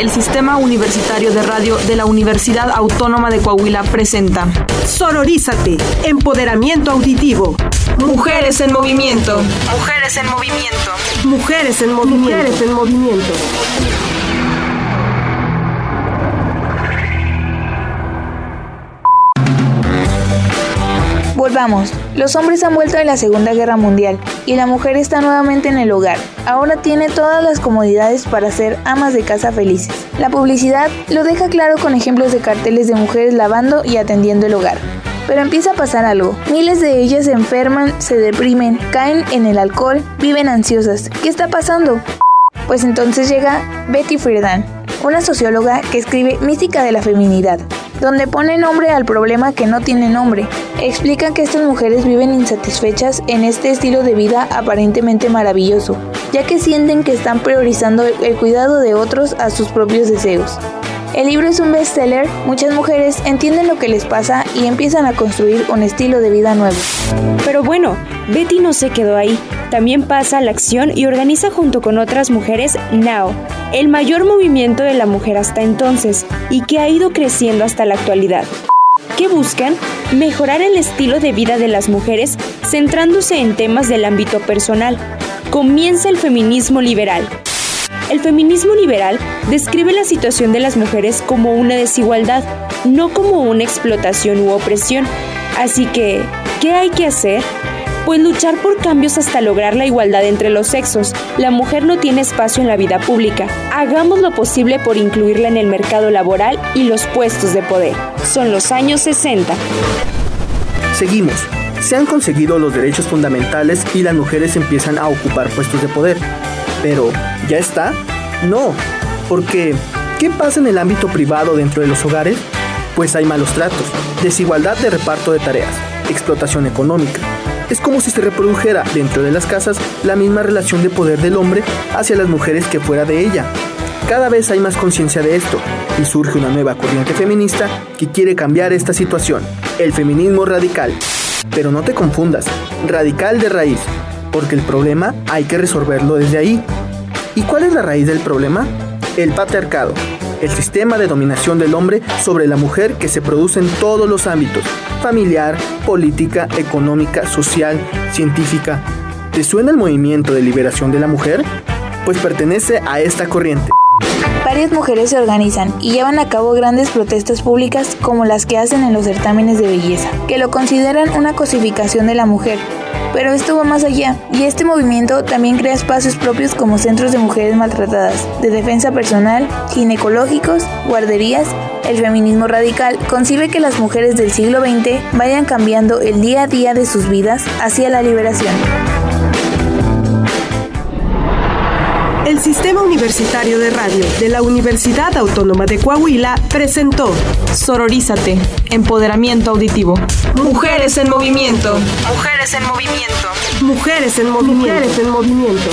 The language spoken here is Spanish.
el Sistema Universitario de Radio de la Universidad Autónoma de Coahuila presenta Sororízate, empoderamiento auditivo. Mujeres en movimiento. Mujeres en movimiento. Mujeres en movimiento. Mujeres en movimiento. Volvamos. Los hombres han vuelto de la Segunda Guerra Mundial y la mujer está nuevamente en el hogar. Ahora tiene todas las comodidades para ser amas de casa felices. La publicidad lo deja claro con ejemplos de carteles de mujeres lavando y atendiendo el hogar. Pero empieza a pasar algo. Miles de ellas se enferman, se deprimen, caen en el alcohol, viven ansiosas. ¿Qué está pasando? Pues entonces llega Betty Friedan, una socióloga que escribe Mística de la Feminidad, donde pone nombre al problema que no tiene nombre. Explica que estas mujeres viven insatisfechas en este estilo de vida aparentemente maravilloso, ya que sienten que están priorizando el cuidado de otros a sus propios deseos. El libro es un bestseller, muchas mujeres entienden lo que les pasa y empiezan a construir un estilo de vida nuevo. Pero bueno, Betty no se quedó ahí, también pasa a la acción y organiza junto con otras mujeres Now, el mayor movimiento de la mujer hasta entonces y que ha ido creciendo hasta la actualidad. ¿Qué buscan? Mejorar el estilo de vida de las mujeres centrándose en temas del ámbito personal. Comienza el feminismo liberal. El feminismo liberal describe la situación de las mujeres como una desigualdad, no como una explotación u opresión. Así que, ¿qué hay que hacer? Pues luchar por cambios hasta lograr la igualdad entre los sexos. La mujer no tiene espacio en la vida pública. Hagamos lo posible por incluirla en el mercado laboral y los puestos de poder. Son los años 60. Seguimos. Se han conseguido los derechos fundamentales y las mujeres empiezan a ocupar puestos de poder. Pero, ¿ya está? No, porque ¿qué pasa en el ámbito privado dentro de los hogares? Pues hay malos tratos, desigualdad de reparto de tareas, explotación económica. Es como si se reprodujera dentro de las casas la misma relación de poder del hombre hacia las mujeres que fuera de ella. Cada vez hay más conciencia de esto y surge una nueva corriente feminista que quiere cambiar esta situación, el feminismo radical. Pero no te confundas, radical de raíz, porque el problema hay que resolverlo desde ahí. ¿Y cuál es la raíz del problema? El patriarcado, el sistema de dominación del hombre sobre la mujer que se produce en todos los ámbitos, familiar, política, económica, social, científica. ¿Te suena el movimiento de liberación de la mujer? Pues pertenece a esta corriente. Varias mujeres se organizan y llevan a cabo grandes protestas públicas como las que hacen en los certámenes de belleza, que lo consideran una cosificación de la mujer. Pero esto va más allá, y este movimiento también crea espacios propios como centros de mujeres maltratadas, de defensa personal, ginecológicos, guarderías. El feminismo radical concibe que las mujeres del siglo XX vayan cambiando el día a día de sus vidas hacia la liberación. El Sistema Universitario de Radio de la Universidad Autónoma de Coahuila presentó Sororízate, empoderamiento auditivo. Mujeres en movimiento. Mujeres en movimiento. Mujeres en movimiento. Mujeres en movimiento.